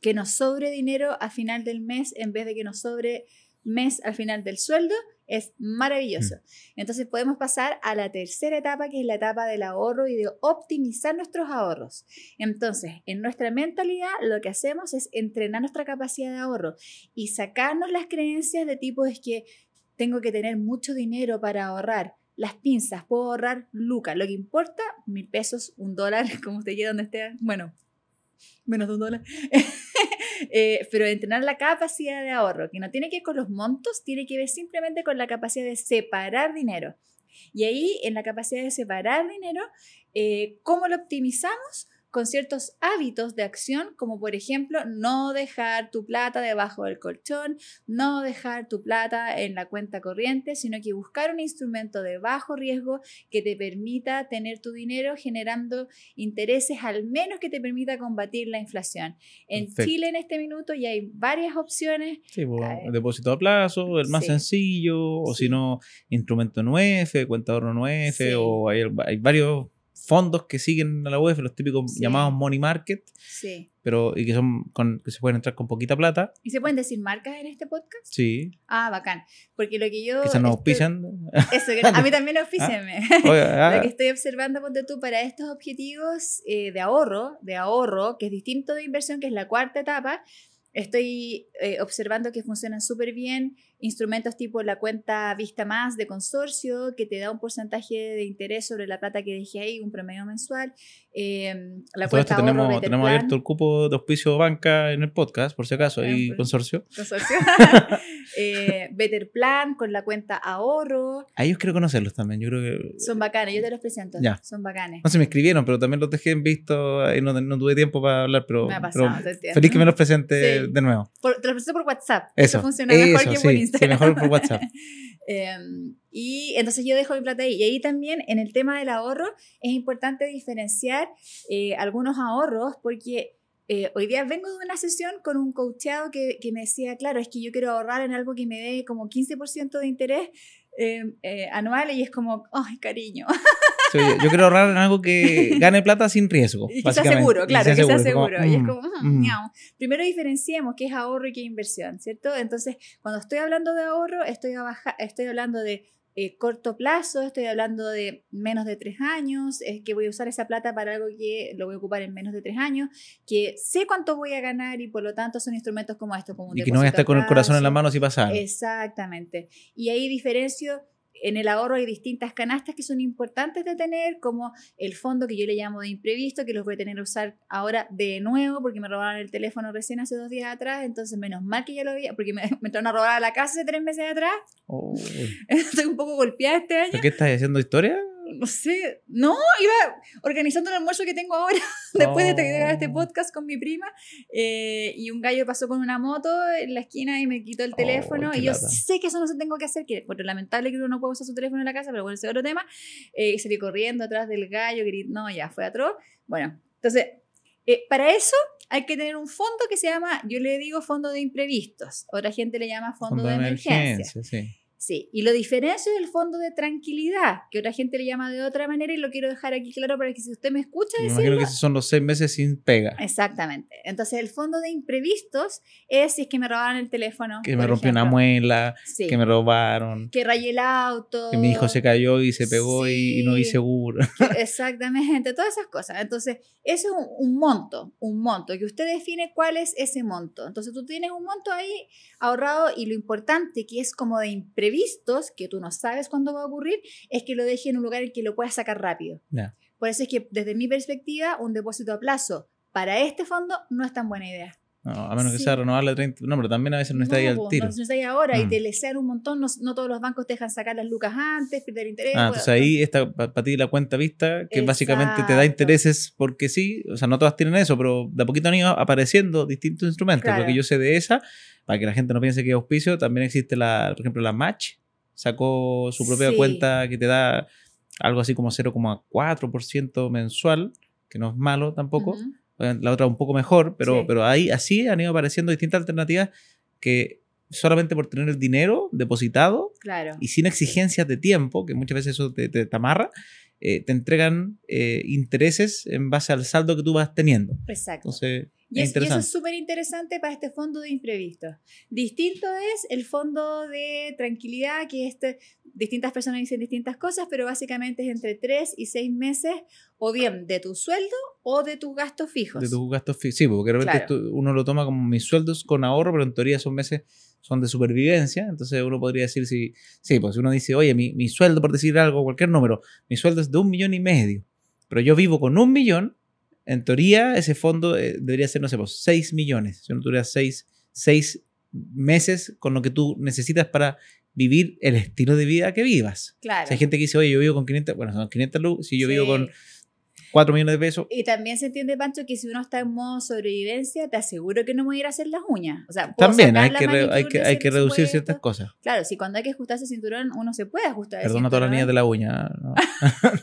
Que nos sobre dinero a final del mes en vez de que nos sobre mes al final del sueldo es maravilloso. Mm. Entonces podemos pasar a la tercera etapa, que es la etapa del ahorro y de optimizar nuestros ahorros. Entonces, en nuestra mentalidad lo que hacemos es entrenar nuestra capacidad de ahorro y sacarnos las creencias de tipo es que tengo que tener mucho dinero para ahorrar. Las pinzas, puedo ahorrar lucas. Lo que importa, mil pesos, un dólar, como usted quiera donde esté. Bueno, menos de un dólar. Eh, pero entrenar la capacidad de ahorro, que no tiene que ver con los montos, tiene que ver simplemente con la capacidad de separar dinero. Y ahí, en la capacidad de separar dinero, eh, ¿cómo lo optimizamos? Con ciertos hábitos de acción, como por ejemplo no dejar tu plata debajo del colchón, no dejar tu plata en la cuenta corriente, sino que buscar un instrumento de bajo riesgo que te permita tener tu dinero generando intereses al menos que te permita combatir la inflación. En Chile en este minuto ya hay varias opciones. Sí, pues, depósito a plazo, el más sencillo, o si no, instrumento 9, cuenta ahorro 9, o hay, hay varios fondos que siguen a la web, los típicos llamados money market, sí. pero y que son con, que se pueden entrar con poquita plata. ¿Y se pueden decir marcas en este podcast? Sí. Ah, bacán. Porque lo que yo... Que se nos auspician. Eso, a mí también auspícienme. Ah, ah. lo que estoy observando, ponte tú, para estos objetivos eh, de ahorro, de ahorro, que es distinto de inversión, que es la cuarta etapa, Estoy eh, observando que funcionan súper bien instrumentos tipo la cuenta Vista Más de consorcio, que te da un porcentaje de interés sobre la plata que dejé ahí, un promedio mensual. Eh, la cuenta tenemos, tenemos abierto el cupo de auspicio banca en el podcast, por si acaso, y consorcio. Consorcio. eh, Better Plan con la cuenta ahorro. A ellos quiero conocerlos también, yo creo que... Son bacanes, yo te los presento. Ya. Son bacanes. No se me escribieron, pero también los dejé en visto y no, no tuve tiempo para hablar, pero, me ha pasado, feliz que me los presente de nuevo. te los presento por WhatsApp. Eso, funciona mejor que por Instagram. Sí, mejor por WhatsApp. Em, y entonces yo dejo mi plata ahí. Y ahí también en el tema del ahorro es importante diferenciar eh, algunos ahorros porque eh, hoy día vengo de una sesión con un coacheado que, que, me decía, claro, es que yo quiero ahorrar en algo que me dé como 15% de interés em, eh, anual y es como, ay, cariño. yo, quiero ahorrar en algo que gane plata sin riesgo. Y que sea seguro, claro, que sea seguro. y es como, mm, mm, Primero diferenciemos qué es ahorro y qué es inversión, ¿cierto? Entonces, cuando estoy hablando de ahorro, estoy, estoy hablando de eh, corto plazo, estoy hablando de menos de tres años, es que voy a usar esa plata para algo que lo voy a ocupar en menos de tres años, que sé cuánto voy a ganar y por lo tanto son instrumentos como estos. Como y que no voy a estar con el corazón en la mano si pasa. Exactamente. Y ahí diferencio en el ahorro hay distintas canastas que son importantes de tener, como el fondo que yo le llamo de imprevisto, que los voy a tener que usar ahora de nuevo porque me robaron el teléfono recién hace dos días atrtrás, entonces menos mal que ya lo había, porque me, me entraron a robar a la casa hace tres meses atrás. Estoy un poco golpeada este año. qué estás haciendo historia? No sé, no, iba organizando el almuerzo que tengo ahora, después de grabar este oh. podcast con mi prima, eh, y un gallo pasó con una moto en la esquina y me quitó el oh, teléfono, y yo sé que eso no se tengo que hacer, que bueno, lamentable que uno no puede usar su teléfono en la casa, pero bueno, ese es otro tema, eh, y salí corriendo atrás del gallo, no, ya, fue atroz, bueno, entonces, eh, para eso hay que tener un fondo que se llama, yo le digo fondo de imprevistos, otra gente le llama fondo, de, emergencia. sí. Sí, y lo diferencio del fondo de tranquilidad, que otra gente le llama de otra manera y lo quiero dejar aquí claro para que si usted me escucha me decirlo... Imagino que son los seis meses sin pega. Exactamente. Entonces el fondo de imprevistos es si es que me robaron el teléfono. Que me rompió una muela, que me robaron. Que rayé el auto. Que mi hijo se cayó y se pegó y, no hice seguro. Exactamente, todas esas cosas. Entonces eso es un, un monto, un monto, que usted define cuál es ese monto. Entonces tú tienes un monto ahí ahorrado y lo importante que es como de imprevistos vistos que tú no sabes cuándo va a ocurrir, es que lo deje en un lugar en que lo puedas sacar rápido. Por eso es que desde mi perspectiva, un depósito a plazo para este fondo no es tan buena idea. A menos que sea renovarle 30. No, pero también a veces no está ahí al tiro. No, no está ahí ahora y mm. te lesean un montón. No, todos los bancos te dejan sacar las lucas antes, perder interés. Ah, entonces ahí está para ti la cuenta vista, que básicamente te da intereses porque sí. O sea, no todas tienen eso, pero de a poquito han ido apareciendo distintos instrumentos. Lo que yo sé de esa, para que la gente no piense que es auspicio, también existe, la, por ejemplo, la Match. Sacó su propia cuenta que te da algo así como 0,4% mensual, que no es malo tampoco. La otra un poco mejor, pero, pero ahí así han ido apareciendo distintas alternativas que solamente por tener el dinero depositado y sin exigencias de tiempo, que muchas veces eso te, te, amarra, eh, te entregan eh, intereses en base al saldo que tú vas teniendo. Exacto. Entonces, y, eso es súper interesante para este fondo de imprevistos. Distinto es el fondo de tranquilidad, que este, distintas personas dicen distintas cosas, pero básicamente es entre 3 y 6 meses, o bien de tu sueldo o de tus gastos fijos. De tus gastos fijos, sí, porque uno lo toma como mis sueldos con ahorro, pero en teoría esos meses son de supervivencia, entonces uno podría decir si, sí, pues uno dice, oye, mi, mi sueldo, por decir algo, cualquier número, mi sueldo es de un millón y medio, pero yo vivo con un millón, en teoría, ese fondo eh, debería ser, no sé, pues 6 millones. Si no tuvieras 6, meses con lo que tú necesitas para vivir el estilo de vida que vivas. Claro. hay gente que dice, oye, yo vivo con 500, bueno, son 500 luz, si yo vivo con 4 millones de pesos. Y también se entiende, Pancho, que si uno está en modo sobrevivencia, te aseguro que no me voy a ir a hacer las uñas. O sea, también hay que, hay que, hay que reducir ciertas cosas. Claro, si cuando hay que ajustarse el cinturón, uno se puede ajustar. Perdona a todas las niñas de la uña. ¿no?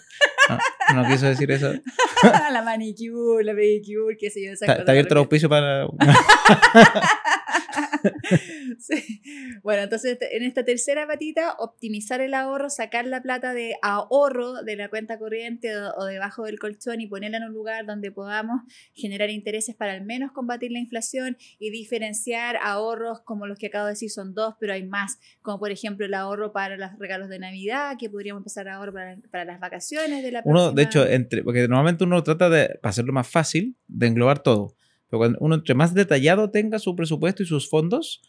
No, quiso decir eso. la manicure, la pedicure, qué sé yo. Está, está abierto el auspicio para... Bueno, entonces en esta tercera patita, optimizar el ahorro, sacar la plata de ahorro de la cuenta corriente o, debajo del colchón y ponerla en un lugar donde podamos generar intereses para al menos combatir la inflación y diferenciar ahorros como los que acabo de decir son dos, pero hay más, como por ejemplo el ahorro para los regalos de Navidad, que podríamos empezar ahorro para, las vacaciones de la Uno, de hecho, entre, porque normalmente uno trata de, para hacerlo más fácil, de englobar todo pero cuando uno entre más detallado tenga su presupuesto y sus fondos,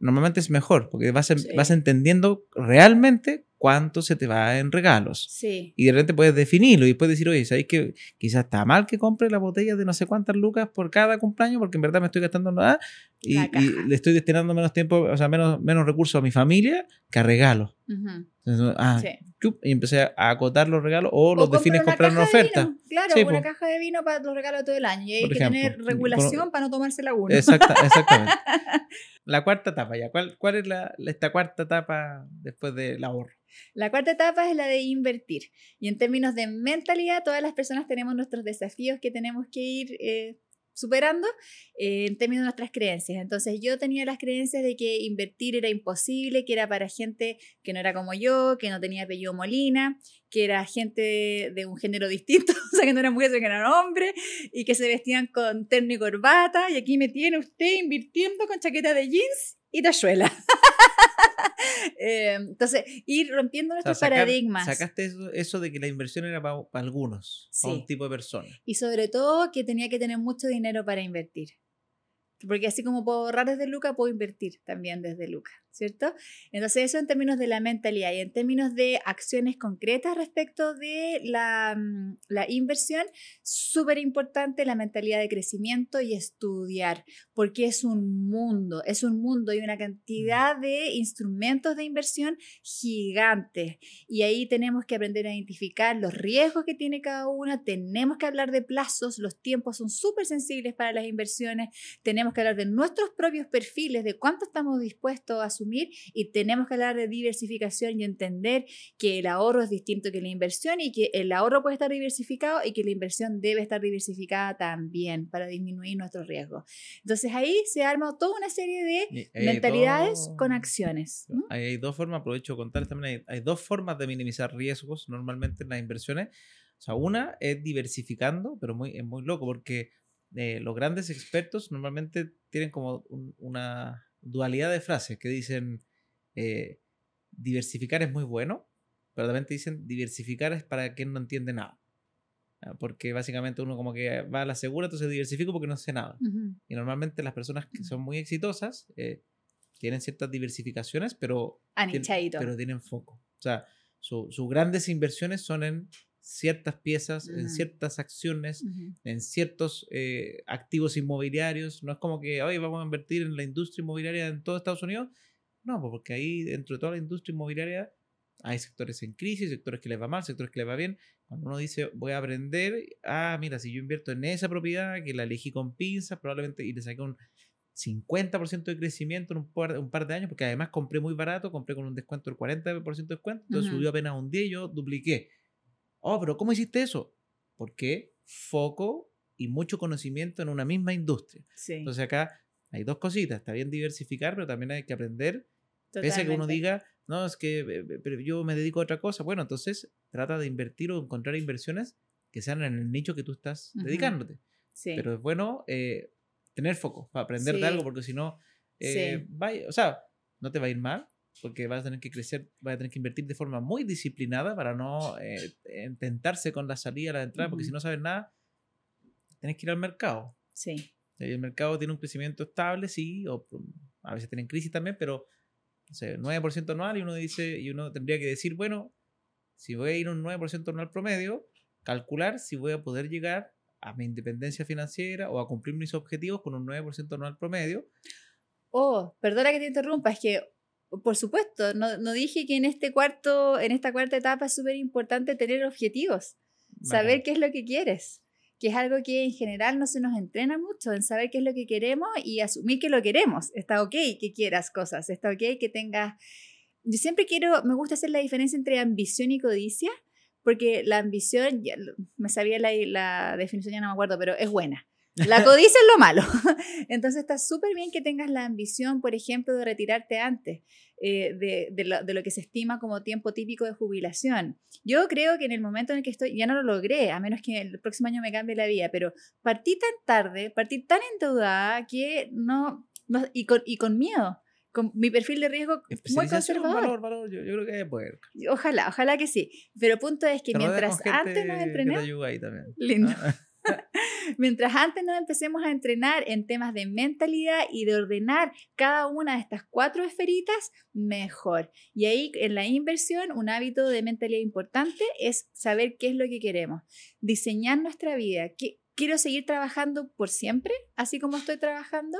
normalmente es mejor, porque vas, vas entendiendo realmente cuánto se te va en regalos. Sí. Y de repente puedes definirlo y puedes decir, oye, ¿sabéis que quizás está mal que compre la botella de no sé cuántas lucas por cada cumpleaños? Porque en verdad me estoy gastando nada y, le estoy destinando menos tiempo, o sea, menos, menos recursos a mi familia que a regalos. ah, y empecé a acotar los regalos o, los defines comprar una oferta. Claro, una caja de vino para los regalos todo el año. Y hay que tener regulación para no tomarse la uno. exactamente. la cuarta etapa, ya. ¿Cuál, cuál es la, esta cuarta etapa después del ahorro? La cuarta etapa es la de invertir. Y en términos de mentalidad, todas las personas tenemos nuestros desafíos que tenemos que ir eh, superando eh, en términos de nuestras creencias. Entonces yo tenía las creencias de que invertir era imposible, que era para gente que no era como yo, que no tenía apellido Molina, que era gente de, un género distinto, o sea, que no eran mujeres, que eran hombres, y que se vestían con terno y corbata, y aquí me tiene usted invirtiendo con chaqueta de jeans y tachuela. Eh, entonces, ir rompiendo nuestros paradigmas. Sacaste eso, de que la inversión era para, algunos, para un tipo de personas. Y sobre todo que tenía que tener mucho dinero para invertir. Porque así como puedo ahorrar desde Luca, puedo invertir también desde Luca. ¿Cierto? Entonces eso en términos de la mentalidad y en términos de acciones concretas respecto de la, mm, la inversión, súper importante la mentalidad de crecimiento y estudiar, porque es un mundo, es un mundo y una cantidad de instrumentos de inversión gigantes. Y ahí tenemos que aprender a identificar los riesgos que tiene cada una, tenemos que hablar de plazos, los tiempos son súper sensibles para las inversiones, tenemos que hablar de nuestros propios perfiles, de cuánto estamos dispuestos a y tenemos que hablar de diversificación y entender que el ahorro es distinto que la inversión y que el ahorro puede estar diversificado y que la inversión debe estar diversificada también para disminuir nuestros riesgos. Entonces ahí se arma toda una serie de mentalidades con acciones. Hay dos formas, aprovecho de contar también, hay, dos formas de minimizar riesgos normalmente en las inversiones. O sea, una es diversificando, pero muy, es muy loco porque eh, los grandes expertos normalmente tienen como una dualidad de frases que dicen eh, diversificar es muy bueno, pero también te dicen diversificar es para quien no entiende nada. Ah, porque básicamente uno como que va a la segura, entonces diversifico porque no sé nada. Y normalmente las personas que son muy exitosas eh, tienen ciertas diversificaciones, pero, tienen, pero tienen foco. O sea, sus grandes inversiones son en ciertas piezas, en ciertas acciones, en ciertos eh, activos inmobiliarios. No es como que hoy vamos a invertir en la industria inmobiliaria en todo Estados Unidos. No, pues porque ahí dentro de toda la industria inmobiliaria hay sectores en crisis, sectores que les va mal, sectores que les va bien. Cuando uno dice, voy a aprender, ah, mira, si yo invierto en esa propiedad, que la elegí con pinzas, probablemente, y le saqué un 50% de crecimiento en un par, un par, de años, porque además compré muy barato, compré con un descuento del 40% de descuento, entonces subió apenas un día y yo dupliqué. Oh, pero ¿cómo hiciste eso? Porque foco y mucho conocimiento en una misma industria. Entonces acá hay dos cositas, está bien diversificar, pero también hay que aprender, pese a que uno diga, no, es que eh, eh, pero yo me dedico a otra cosa, bueno, entonces trata de invertir o encontrar inversiones que sean en el nicho que tú estás dedicándote. Pero es bueno eh, tener foco para aprender de algo, porque si no, o sea, no te va a ir mal, porque vas a tener que crecer, vas a tener que invertir de forma muy disciplinada para no eh, intentarse con la salida, la entrada, porque si no sabes nada, tienes que ir al mercado. Sí. El mercado tiene un crecimiento estable, sí, o a veces tienen crisis también, pero no sé, 9% anual y uno dice, y uno tendría que decir, bueno, si voy a ir un 9% anual promedio, calcular si voy a poder llegar a mi independencia financiera o a cumplir mis objetivos con un 9% anual promedio. Oh, perdona que te interrumpa, es que por supuesto, no, no, dije que en este cuarto, en esta cuarta etapa es súper importante tener objetivos, saber qué es lo que quieres, que es algo que en general no se nos entrena mucho, en saber qué es lo que queremos y asumir que lo queremos. Está ok que quieras cosas, está ok que tengas... Yo siempre quiero, me gusta hacer la diferencia entre ambición y codicia, porque la ambición, ya, me sabía la, la definición, ya no me acuerdo, pero es buena. La codicia es lo malo. Entonces está súper bien que tengas la ambición, por ejemplo, de retirarte antes eh, de, de, lo, de, lo, que se estima como tiempo típico de jubilación. Yo creo que en el momento en el que estoy, ya no lo logré, a menos que el próximo año me cambie la vida, pero partí tan tarde, partí tan endeudada que no, no y, con, y con miedo con mi perfil de riesgo muy conservador. Valor, valor, yo, yo creo que poder. Ojalá, ojalá que sí. Pero el punto es que mientras antes nos entrenamos... Lindo. Ah. Mientras antes nos empecemos a entrenar en temas de mentalidad y de ordenar cada una de estas cuatro esferitas, mejor. Y ahí en la inversión, un hábito de mentalidad importante es saber qué es lo que queremos, diseñar nuestra vida, quiero seguir trabajando por siempre, así como estoy trabajando.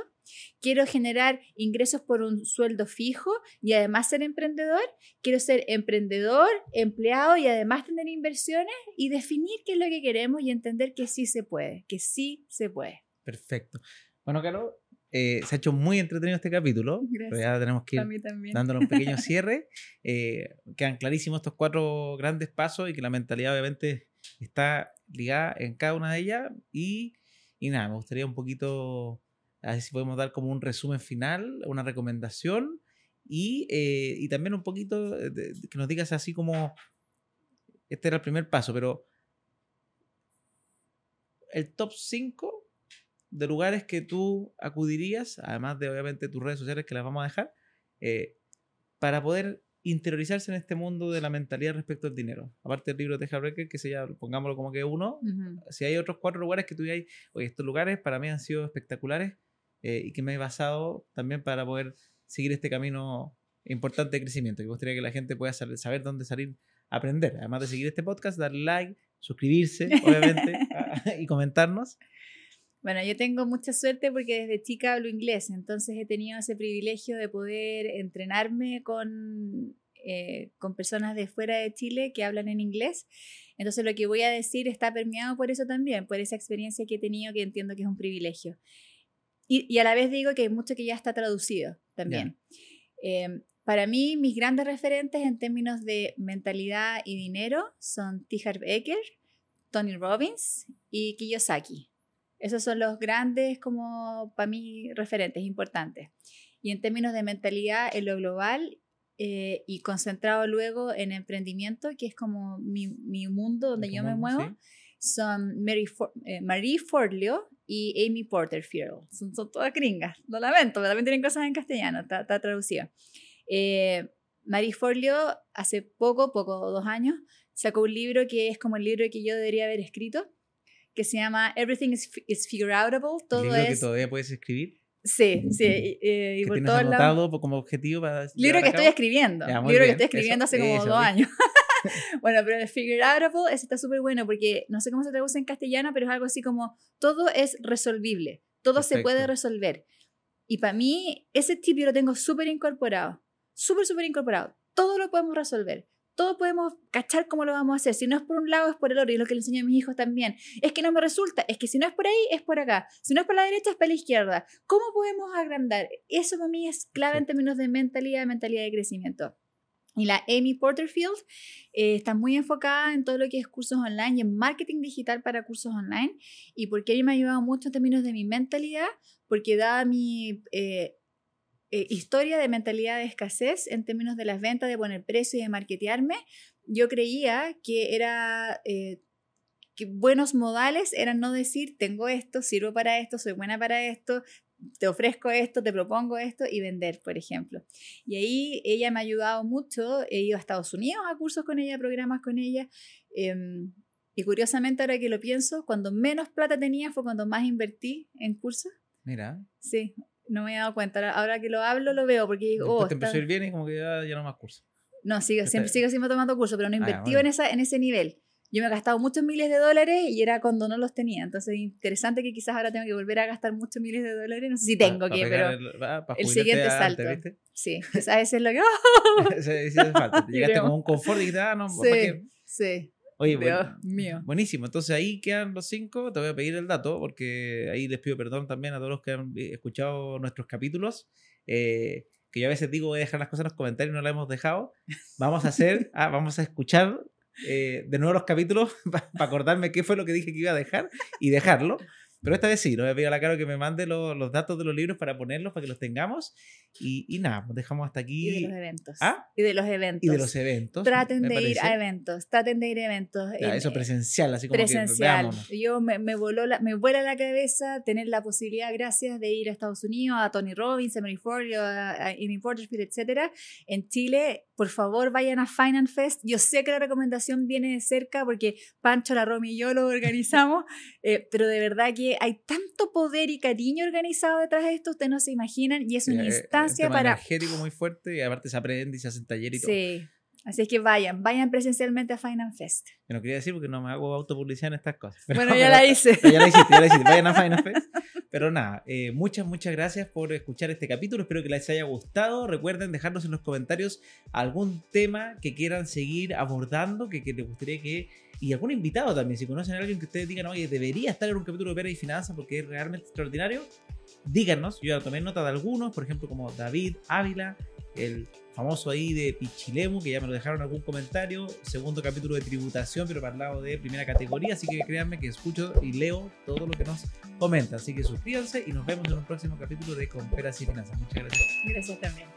Quiero generar ingresos por un sueldo fijo y además ser emprendedor. Quiero ser emprendedor, empleado y además tener inversiones y definir qué es lo que queremos y entender que sí se puede, que sí se puede. Perfecto. Bueno, Carlos, eh, se ha hecho muy entretenido este capítulo, pero ya tenemos que ir dándole un pequeño cierre. Eh, quedan clarísimos estos cuatro grandes pasos y que la mentalidad obviamente está ligada en cada una de ellas. Y, y nada, me gustaría un poquito, a ver si podemos dar como un resumen final, una recomendación y, eh, y también un poquito que nos digas así como, este era el primer paso, pero el top 5 de lugares que tú acudirías, además de obviamente tus redes sociales que las vamos a dejar, eh, para poder interiorizarse en este mundo de la mentalidad respecto al dinero. Aparte del libro de Breaker, que se llama, pongámoslo como que uno, si hay otros cuatro lugares que tú digas, oye, estos lugares para mí han sido espectaculares eh, y que me he basado también para poder seguir este camino importante de crecimiento. Que me gustaría que la gente pueda saber dónde salir a aprender. Además de seguir este podcast, darle like, suscribirse, obviamente, y comentarnos. Bueno, yo tengo mucha suerte porque desde chica hablo inglés, entonces he tenido ese privilegio de poder entrenarme con, eh, con personas de fuera de Chile que hablan en inglés. Entonces lo que voy a decir está permeado por eso también, por esa experiencia que he tenido que entiendo que es un privilegio. Y, y a la vez digo que hay mucho que ya está traducido también. Eh, para mí, mis grandes referentes en términos de mentalidad y dinero son T. Harv Eker, Tony Robbins y Kiyosaki. Esos son los grandes, como para mí, referentes importantes. Y en términos de mentalidad, en lo global eh, y concentrado luego en emprendimiento, que es como mi, mi mundo donde yo me muevo, son Mary eh, Marie Forleo y Amy Porterfield. Son, son, todas gringas, lo lamento, pero también tienen cosas en castellano, está, está traducido. Eh, Marie Forleo hace poco, poco, dos años, sacó un libro que es como el libro que yo debería haber escrito, que se llama Everything is, is Figure Outable. Todo ¿Libro es... que todavía puedes escribir? Sí, sí. Y, eh, y por tienes anotado como objetivo para Libro que estoy escribiendo. libro que estoy escribiendo hace como dos años. bueno, pero el figure outable está súper bueno porque no sé cómo se traduce en castellano, pero es algo así como todo es resolvible, todo se puede resolver. Y para mí, ese tip yo lo tengo súper incorporado, súper, súper incorporado. Todo lo podemos resolver todos podemos cachar cómo lo vamos a hacer. Si no es por un lado, es por el otro. Y es lo que le enseño a mis hijos también. Es que no me resulta. Es que si no es por ahí, es por acá. Si no es por la derecha, es por la izquierda. ¿Cómo podemos agrandar? Eso para mí es clave en términos de mentalidad, mentalidad de crecimiento. Y la Amy Porterfield eh, está muy enfocada en todo lo que es cursos online y en marketing digital para cursos online. Y porque ella me ha ayudado mucho en términos de mi mentalidad, porque da mi eh, eh, historia de mentalidad de escasez en términos de las ventas, de poner precio y de marketearme, yo creía que era... Eh, que buenos modales eran no decir, tengo esto, sirvo para esto, soy buena para esto, te ofrezco esto, te propongo esto y vender, por ejemplo. Y ahí ella me ha ayudado mucho, he ido a Estados Unidos a cursos con ella, programas con ella. Em, y curiosamente, ahora que lo pienso, cuando menos plata tenía fue cuando más invertí en cursos. Mira. Sí, no me he dado cuenta. Ahora que lo hablo, lo veo, porque digo, oh, te empezó a ir bien y como que ya, ya no más curso. No, sigo, siempre, sigo, siempre tomando curso, pero no ah, invertí en, esa, en ese nivel. Yo me he gastado muchos miles de dólares y era cuando no los tenía. Entonces, interesante que quizás ahora tengo que volver a gastar muchos miles de dólares. No sé si tengo que, pero el, siguiente salto. Sí, veces es lo que... sí, sí, falta. Llegaste con un confort y dijiste, ah, no, sí, sí. Oye, mío. buenísimo. Entonces ahí quedan los cinco. Te voy a pedir el dato porque ahí les pido perdón también a todos los que han escuchado nuestros capítulos. Eh, que yo a veces digo voy a dejar las cosas en los comentarios y no las hemos dejado. Vamos a hacer, ah, vamos a escuchar eh, de nuevo los capítulos para acordarme qué fue lo que dije que iba a dejar y dejarlo. Pero esta vez sí, no voy a pedir a la cara que me mande los datos de los libros para ponerlos, para que los tengamos. Y, y nada, pues dejamos hasta aquí. Y de los eventos. ¿Ah? Y de los eventos. Y de los eventos. Traten de ir a eventos, traten de ir a eventos. eso presencial, así como presencial. Yo me, me, voló la, me vuela la cabeza tener la posibilidad, gracias, de ir a Estados Unidos, a Tony Robbins, a Mary Ford, a, Amy Porterfield, etc. En Chile, por favor, vayan a Finance Fest. Yo sé que la recomendación viene de cerca porque Pancho, la Romy y yo lo organizamos, eh, pero de verdad que hay tanto poder y cariño organizado detrás de esto, ustedes no se imaginan, y es una instancia para... energético muy fuerte, y aparte se aprende y se hacen talleres y todo. Sí, así es que vayan, vayan presencialmente a Finance Fest. Yo no quería decir porque no me hago autopublicidad en estas cosas. bueno, ya la hice. ya la hiciste, ya la hiciste, vayan a Finance Fest. Pero nada, eh, muchas, muchas gracias por escuchar este capítulo. Espero que les haya gustado. Recuerden dejarnos en los comentarios algún tema que quieran seguir abordando, que, que les gustaría que y algún invitado también, si conocen a alguien que ustedes digan, oye, debería estar en un capítulo de Pera y Finanzas porque es realmente extraordinario, díganos. Yo ya tomé nota de algunos, por ejemplo, como David Ávila, el famoso ahí de Pichilemu, que ya me lo dejaron algún comentario. Segundo capítulo de tributación, pero para el de primera categoría. Así que créanme que escucho y leo todo lo que nos comentan. Así que suscríbanse y nos vemos en un próximo capítulo de Con Peras y Finanzas. Muchas gracias. Gracias también.